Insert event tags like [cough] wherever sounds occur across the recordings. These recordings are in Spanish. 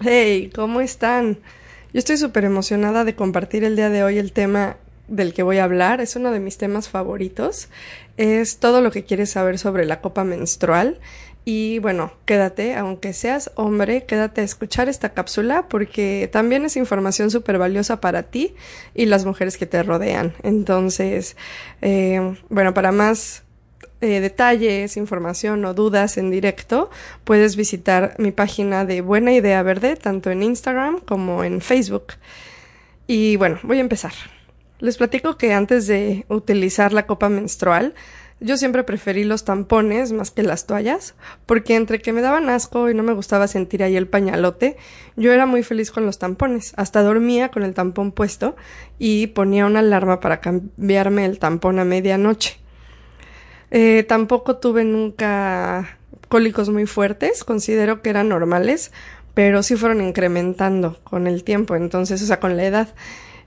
Hey, ¿cómo están? Yo estoy súper emocionada de compartir el día de hoy el tema del que voy a hablar. Es uno de mis temas favoritos. Es todo lo que quieres saber sobre la copa menstrual. Y bueno, quédate, aunque seas hombre, quédate a escuchar esta cápsula porque también es información súper valiosa para ti y las mujeres que te rodean. Entonces, eh, bueno, para más eh, detalles, información o dudas en directo, puedes visitar mi página de Buena Idea Verde, tanto en Instagram como en Facebook. Y bueno, voy a empezar. Les platico que antes de utilizar la copa menstrual, yo siempre preferí los tampones más que las toallas, porque entre que me daban asco y no me gustaba sentir ahí el pañalote, yo era muy feliz con los tampones. Hasta dormía con el tampón puesto y ponía una alarma para cambiarme el tampón a medianoche. Eh, tampoco tuve nunca cólicos muy fuertes, considero que eran normales, pero sí fueron incrementando con el tiempo, entonces, o sea, con la edad.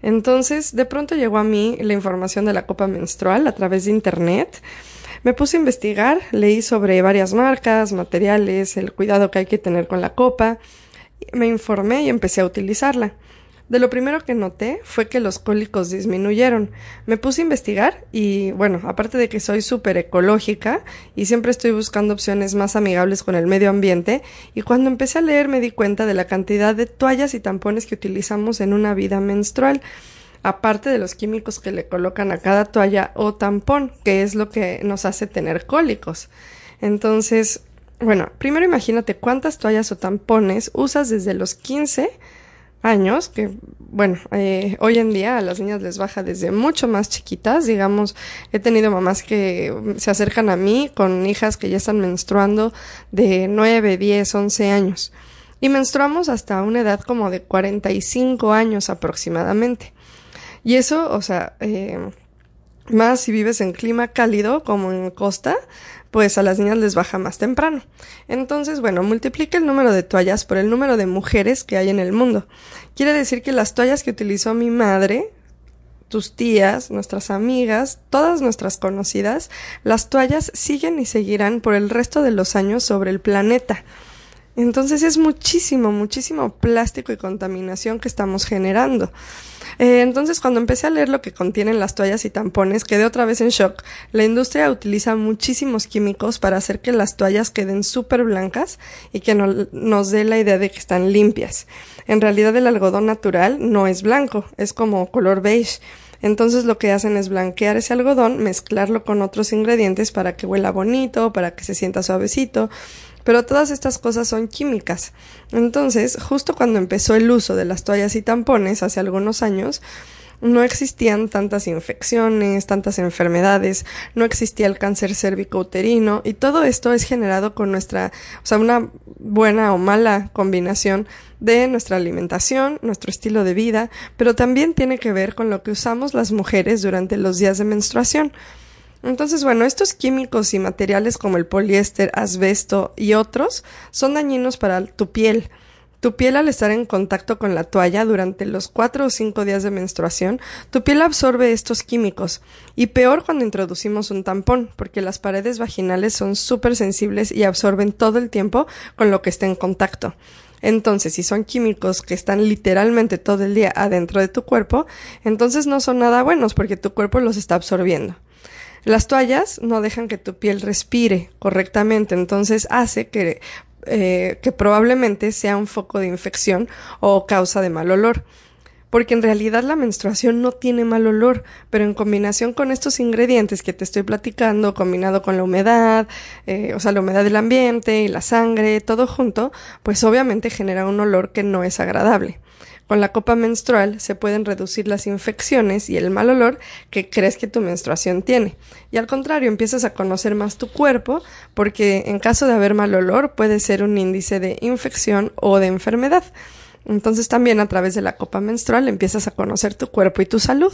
Entonces, de pronto llegó a mí la información de la copa menstrual a través de Internet. Me puse a investigar, leí sobre varias marcas, materiales, el cuidado que hay que tener con la copa, me informé y empecé a utilizarla. De lo primero que noté fue que los cólicos disminuyeron. Me puse a investigar y, bueno, aparte de que soy súper ecológica y siempre estoy buscando opciones más amigables con el medio ambiente, y cuando empecé a leer me di cuenta de la cantidad de toallas y tampones que utilizamos en una vida menstrual aparte de los químicos que le colocan a cada toalla o tampón, que es lo que nos hace tener cólicos. Entonces, bueno, primero imagínate cuántas toallas o tampones usas desde los 15 años, que bueno, eh, hoy en día a las niñas les baja desde mucho más chiquitas, digamos, he tenido mamás que se acercan a mí con hijas que ya están menstruando de 9, 10, 11 años. Y menstruamos hasta una edad como de 45 años aproximadamente. Y eso, o sea, eh, más si vives en clima cálido como en costa, pues a las niñas les baja más temprano. Entonces, bueno, multiplica el número de toallas por el número de mujeres que hay en el mundo. Quiere decir que las toallas que utilizó mi madre, tus tías, nuestras amigas, todas nuestras conocidas, las toallas siguen y seguirán por el resto de los años sobre el planeta. Entonces es muchísimo, muchísimo plástico y contaminación que estamos generando. Eh, entonces, cuando empecé a leer lo que contienen las toallas y tampones, quedé otra vez en shock. La industria utiliza muchísimos químicos para hacer que las toallas queden súper blancas y que no, nos dé la idea de que están limpias. En realidad, el algodón natural no es blanco, es como color beige. Entonces lo que hacen es blanquear ese algodón, mezclarlo con otros ingredientes para que huela bonito, para que se sienta suavecito, pero todas estas cosas son químicas. Entonces, justo cuando empezó el uso de las toallas y tampones hace algunos años, no existían tantas infecciones, tantas enfermedades, no existía el cáncer cérvico-uterino y todo esto es generado con nuestra, o sea, una buena o mala combinación de nuestra alimentación, nuestro estilo de vida, pero también tiene que ver con lo que usamos las mujeres durante los días de menstruación. Entonces, bueno, estos químicos y materiales como el poliéster, asbesto y otros son dañinos para tu piel. Tu piel al estar en contacto con la toalla durante los cuatro o cinco días de menstruación, tu piel absorbe estos químicos. Y peor cuando introducimos un tampón, porque las paredes vaginales son súper sensibles y absorben todo el tiempo con lo que está en contacto. Entonces, si son químicos que están literalmente todo el día adentro de tu cuerpo, entonces no son nada buenos porque tu cuerpo los está absorbiendo. Las toallas no dejan que tu piel respire correctamente, entonces hace que, eh, que probablemente sea un foco de infección o causa de mal olor porque en realidad la menstruación no tiene mal olor, pero en combinación con estos ingredientes que te estoy platicando, combinado con la humedad, eh, o sea, la humedad del ambiente y la sangre, todo junto, pues obviamente genera un olor que no es agradable. Con la copa menstrual se pueden reducir las infecciones y el mal olor que crees que tu menstruación tiene. Y al contrario, empiezas a conocer más tu cuerpo porque en caso de haber mal olor puede ser un índice de infección o de enfermedad. Entonces también a través de la copa menstrual empiezas a conocer tu cuerpo y tu salud.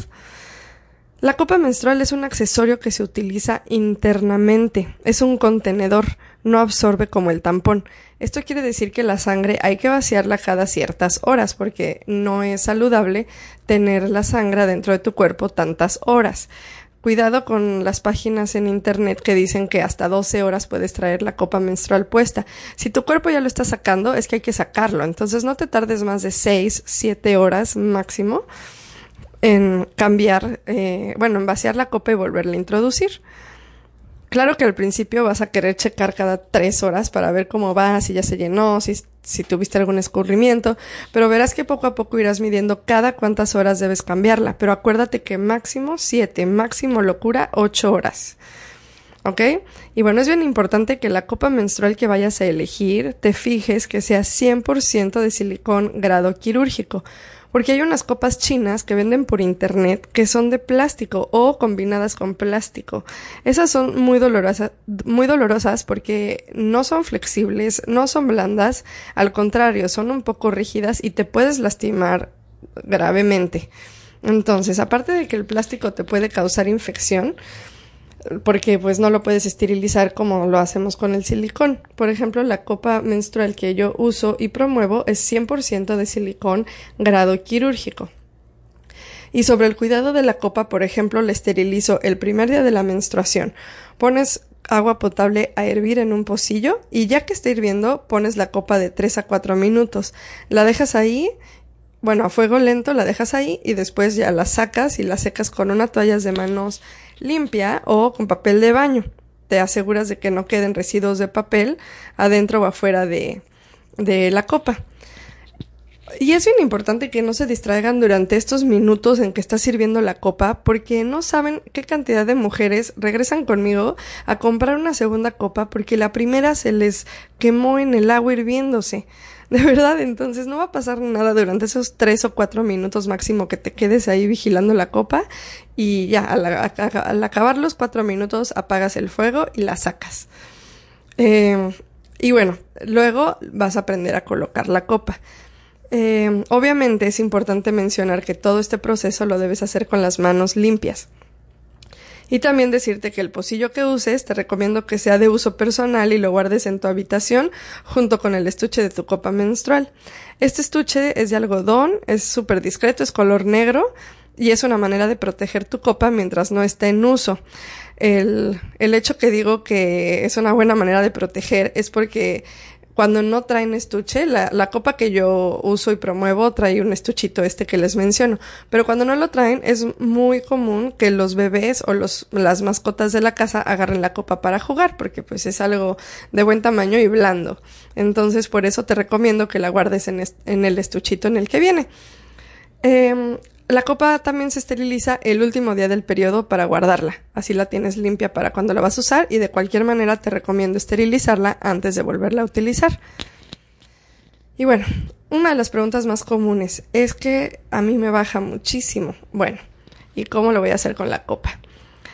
La copa menstrual es un accesorio que se utiliza internamente, es un contenedor, no absorbe como el tampón. Esto quiere decir que la sangre hay que vaciarla cada ciertas horas porque no es saludable tener la sangre dentro de tu cuerpo tantas horas. Cuidado con las páginas en internet que dicen que hasta 12 horas puedes traer la copa menstrual puesta. Si tu cuerpo ya lo está sacando, es que hay que sacarlo. Entonces no te tardes más de 6, 7 horas máximo en cambiar, eh, bueno, en vaciar la copa y volverla a introducir. Claro que al principio vas a querer checar cada tres horas para ver cómo va, si ya se llenó, si, si tuviste algún escurrimiento, pero verás que poco a poco irás midiendo cada cuántas horas debes cambiarla. Pero acuérdate que máximo siete, máximo locura ocho horas. ¿Ok? Y bueno, es bien importante que la copa menstrual que vayas a elegir te fijes que sea 100% de silicón grado quirúrgico porque hay unas copas chinas que venden por internet que son de plástico o combinadas con plástico. Esas son muy dolorosas, muy dolorosas porque no son flexibles, no son blandas, al contrario, son un poco rígidas y te puedes lastimar gravemente. Entonces, aparte de que el plástico te puede causar infección, porque pues no lo puedes esterilizar como lo hacemos con el silicón. Por ejemplo, la copa menstrual que yo uso y promuevo es 100% de silicón grado quirúrgico. Y sobre el cuidado de la copa, por ejemplo, la esterilizo el primer día de la menstruación. Pones agua potable a hervir en un pocillo y ya que está hirviendo pones la copa de 3 a 4 minutos. La dejas ahí bueno, a fuego lento la dejas ahí y después ya la sacas y la secas con una toalla de manos limpia o con papel de baño. Te aseguras de que no queden residuos de papel adentro o afuera de, de la copa. Y es bien importante que no se distraigan durante estos minutos en que está sirviendo la copa porque no saben qué cantidad de mujeres regresan conmigo a comprar una segunda copa porque la primera se les quemó en el agua hirviéndose. [laughs] De verdad, entonces no va a pasar nada durante esos tres o cuatro minutos máximo que te quedes ahí vigilando la copa y ya, al, acabar los cuatro minutos apagas el fuego y la sacas. Em, y bueno, luego vas a aprender a colocar la copa. Em, obviamente es importante mencionar que todo este proceso lo debes hacer con las manos limpias. Y también decirte que el pocillo que uses te recomiendo que sea de uso personal y lo guardes en tu habitación junto con el estuche de tu copa menstrual. Este estuche es de algodón, es súper discreto, es color negro y es una manera de proteger tu copa mientras no esté en uso. El, el hecho que digo que es una buena manera de proteger es porque cuando no traen estuche, la, la, copa que yo uso y promuevo trae un estuchito este que les menciono. Pero cuando no lo traen, es muy común que los bebés o los, las mascotas de la casa agarren la copa para jugar, porque pues es algo de buen tamaño y blando. Entonces, por eso te recomiendo que la guardes en, en el estuchito en el que viene. Eh, la copa también se esteriliza el último día del periodo para guardarla. Así la tienes limpia para cuando la vas a usar y de cualquier manera te recomiendo esterilizarla antes de volverla a utilizar. Y bueno, una de las preguntas más comunes es que a mí me baja muchísimo. Bueno, ¿y cómo lo voy a hacer con la copa?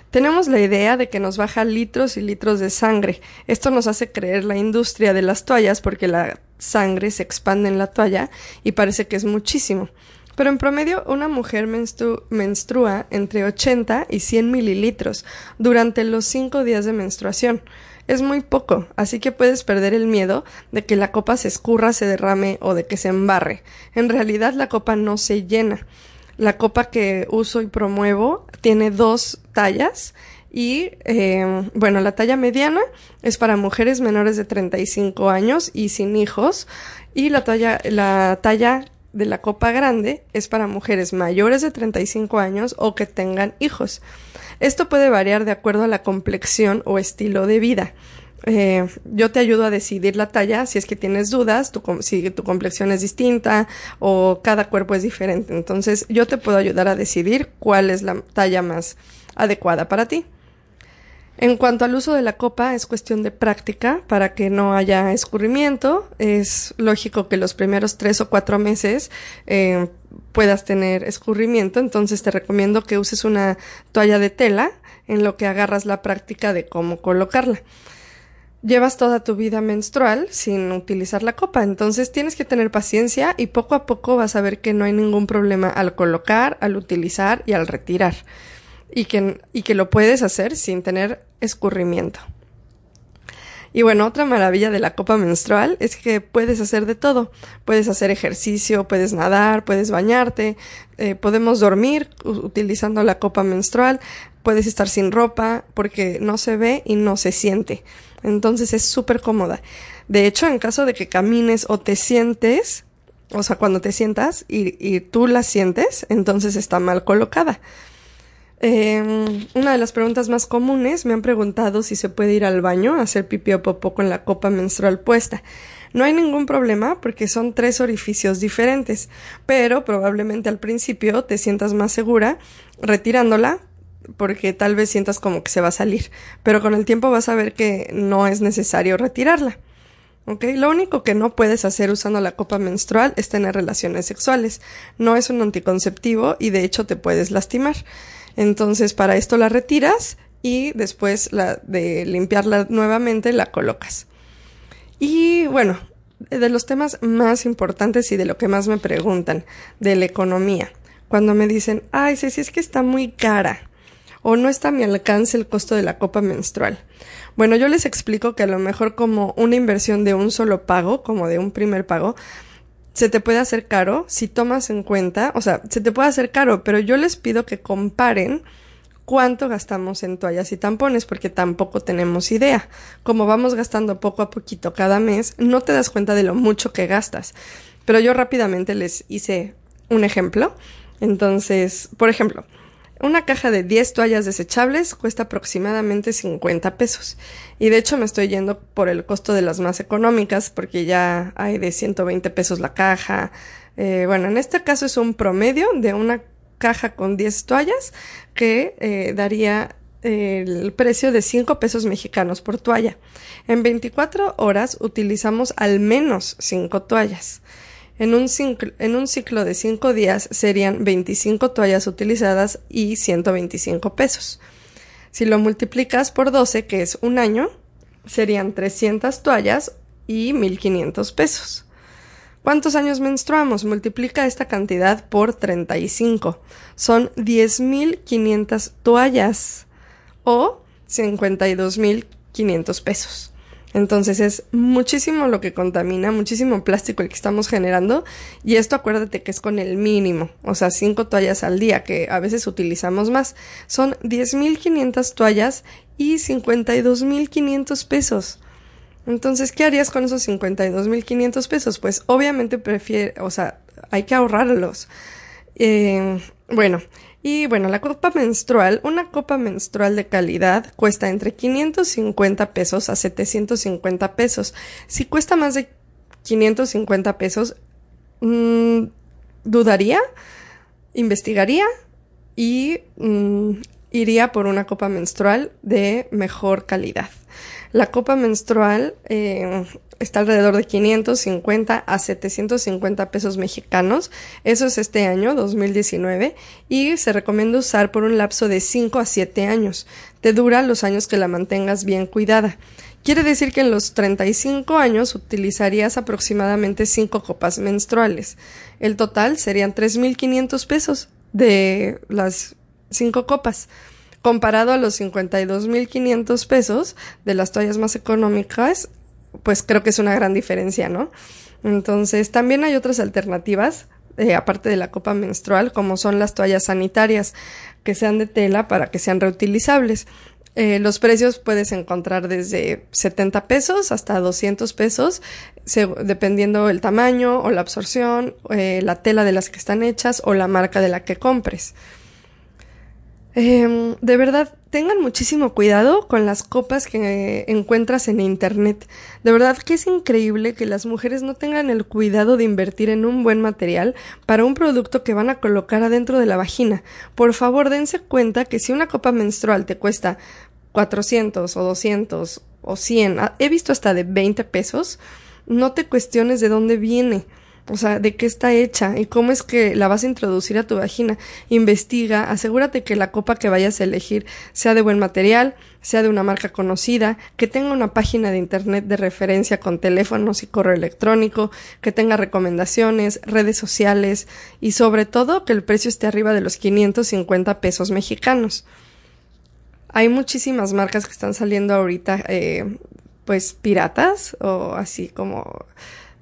Tenemos la idea de que nos baja litros y litros de sangre. Esto nos hace creer la industria de las toallas porque la sangre se expande en la toalla y parece que es muchísimo. Pero en promedio una mujer menstrua entre 80 y 100 mililitros durante los 5 días de menstruación. Es muy poco, así que puedes perder el miedo de que la copa se escurra, se derrame o de que se embarre. En realidad la copa no se llena. La copa que uso y promuevo tiene dos tallas y eh, bueno, la talla mediana es para mujeres menores de 35 años y sin hijos y la talla, la talla de la copa grande es para mujeres mayores de 35 años o que tengan hijos. Esto puede variar de acuerdo a la complexión o estilo de vida. Eh, yo te ayudo a decidir la talla si es que tienes dudas, si tu complexión es distinta o cada cuerpo es diferente. Entonces yo te puedo ayudar a decidir cuál es la talla más adecuada para ti. En cuanto al uso de la copa, es cuestión de práctica para que no haya escurrimiento. Es lógico que los primeros tres o cuatro meses eh, puedas tener escurrimiento, entonces te recomiendo que uses una toalla de tela en lo que agarras la práctica de cómo colocarla. Llevas toda tu vida menstrual sin utilizar la copa, entonces tienes que tener paciencia y poco a poco vas a ver que no hay ningún problema al colocar, al utilizar y al retirar y que, y que lo puedes hacer sin tener escurrimiento. Y bueno, otra maravilla de la copa menstrual es que puedes hacer de todo. Puedes hacer ejercicio, puedes nadar, puedes bañarte, eh, podemos dormir utilizando la copa menstrual, puedes estar sin ropa porque no se ve y no se siente. Entonces es súper cómoda. De hecho, en caso de que camines o te sientes, o sea, cuando te sientas y, y tú la sientes, entonces está mal colocada. Eh, una de las preguntas más comunes me han preguntado si se puede ir al baño a hacer pipí o popó con la copa menstrual puesta. No hay ningún problema porque son tres orificios diferentes, pero probablemente al principio te sientas más segura retirándola porque tal vez sientas como que se va a salir, pero con el tiempo vas a ver que no es necesario retirarla. ¿Ok? Lo único que no puedes hacer usando la copa menstrual es tener relaciones sexuales. No es un anticonceptivo y de hecho te puedes lastimar. Entonces, para esto la retiras y después de limpiarla nuevamente la colocas. Y bueno, de los temas más importantes y de lo que más me preguntan, de la economía. Cuando me dicen, ay, si es que está muy cara o no está a mi alcance el costo de la copa menstrual. Bueno, yo les explico que a lo mejor como una inversión de un solo pago, como de un primer pago, se te puede hacer caro si tomas en cuenta, o sea, se te puede hacer caro, pero yo les pido que comparen cuánto gastamos en toallas y tampones porque tampoco tenemos idea. Como vamos gastando poco a poquito cada mes, no te das cuenta de lo mucho que gastas. Pero yo rápidamente les hice un ejemplo. Entonces, por ejemplo, una caja de 10 toallas desechables cuesta aproximadamente 50 pesos. Y de hecho me estoy yendo por el costo de las más económicas porque ya hay de 120 pesos la caja. Eh, bueno, en este caso es un promedio de una caja con 10 toallas que eh, daría el precio de 5 pesos mexicanos por toalla. En 24 horas utilizamos al menos 5 toallas. En un, ciclo, en un ciclo de 5 días serían 25 toallas utilizadas y 125 pesos. Si lo multiplicas por 12, que es un año, serían 300 toallas y 1500 pesos. ¿Cuántos años menstruamos? Multiplica esta cantidad por 35. Son 10.500 toallas o 52.500 pesos. Entonces es muchísimo lo que contamina, muchísimo plástico el que estamos generando y esto acuérdate que es con el mínimo, o sea, cinco toallas al día, que a veces utilizamos más. Son 10.500 toallas y 52.500 pesos. Entonces, ¿qué harías con esos 52.500 pesos? Pues obviamente prefiere, o sea, hay que ahorrarlos. Eh, bueno, y bueno, la copa menstrual, una copa menstrual de calidad cuesta entre 550 pesos a 750 pesos. Si cuesta más de 550 pesos, mmm, dudaría, investigaría y mmm, iría por una copa menstrual de mejor calidad. La copa menstrual eh, está alrededor de 550 a 750 pesos mexicanos. Eso es este año, 2019, y se recomienda usar por un lapso de 5 a 7 años. Te dura los años que la mantengas bien cuidada. Quiere decir que en los 35 años utilizarías aproximadamente 5 copas menstruales. El total serían 3.500 pesos de las 5 copas comparado a los 52.500 pesos de las toallas más económicas, pues creo que es una gran diferencia, ¿no? Entonces, también hay otras alternativas, eh, aparte de la copa menstrual, como son las toallas sanitarias, que sean de tela para que sean reutilizables. Eh, los precios puedes encontrar desde 70 pesos hasta 200 pesos, dependiendo el tamaño o la absorción, eh, la tela de las que están hechas o la marca de la que compres. Eh, de verdad, tengan muchísimo cuidado con las copas que encuentras en internet. De verdad que es increíble que las mujeres no tengan el cuidado de invertir en un buen material para un producto que van a colocar adentro de la vagina. Por favor, dense cuenta que si una copa menstrual te cuesta 400 o 200 o 100, ah, he visto hasta de 20 pesos, no te cuestiones de dónde viene. O sea, de qué está hecha y cómo es que la vas a introducir a tu vagina. Investiga, asegúrate que la copa que vayas a elegir sea de buen material, sea de una marca conocida, que tenga una página de internet de referencia con teléfonos y correo electrónico, que tenga recomendaciones, redes sociales y sobre todo que el precio esté arriba de los 550 pesos mexicanos. Hay muchísimas marcas que están saliendo ahorita eh, pues piratas o así como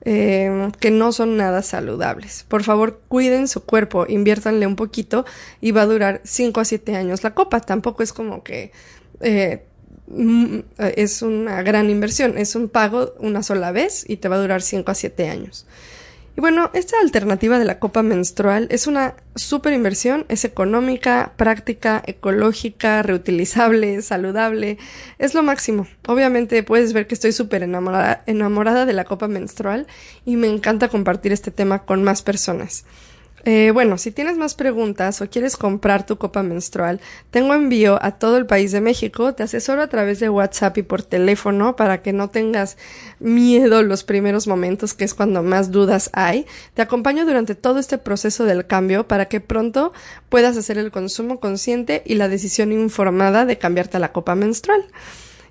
eh, que no son nada saludables. Por favor, cuiden su cuerpo, inviértanle un poquito y va a durar 5 a 7 años la copa. Tampoco es como que eh, mm, es una gran inversión, es un pago una sola vez y te va a durar 5 a 7 años. Y bueno, esta alternativa de la copa menstrual es una súper inversión, es económica, práctica, ecológica, reutilizable, saludable, es lo máximo. Obviamente puedes ver que estoy súper enamorada, enamorada de la copa menstrual y me encanta compartir este tema con más personas. Eh, bueno, si tienes más preguntas o quieres comprar tu copa menstrual, tengo envío a todo el país de México. Te asesoro a través de WhatsApp y por teléfono para que no tengas miedo los primeros momentos, que es cuando más dudas hay. Te acompaño durante todo este proceso del cambio para que pronto puedas hacer el consumo consciente y la decisión informada de cambiarte a la copa menstrual.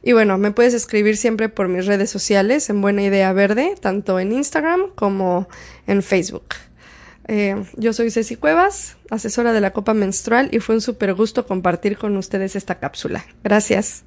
Y bueno, me puedes escribir siempre por mis redes sociales en Buena Idea Verde, tanto en Instagram como en Facebook. Eh, yo soy Ceci Cuevas, asesora de la Copa Menstrual, y fue un súper gusto compartir con ustedes esta cápsula. Gracias.